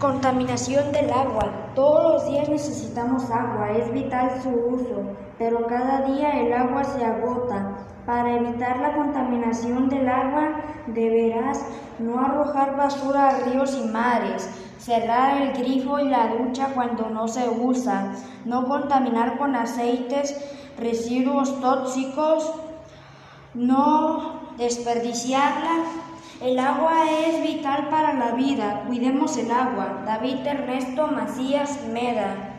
Contaminación del agua. Todos los días necesitamos agua, es vital su uso, pero cada día el agua se agota. Para evitar la contaminación del agua, deberás no arrojar basura a ríos y mares, cerrar el grifo y la ducha cuando no se usa, no contaminar con aceites, residuos tóxicos, no desperdiciarla. El agua es vital para la vida, cuidemos el agua. David Ernesto Macías Meda.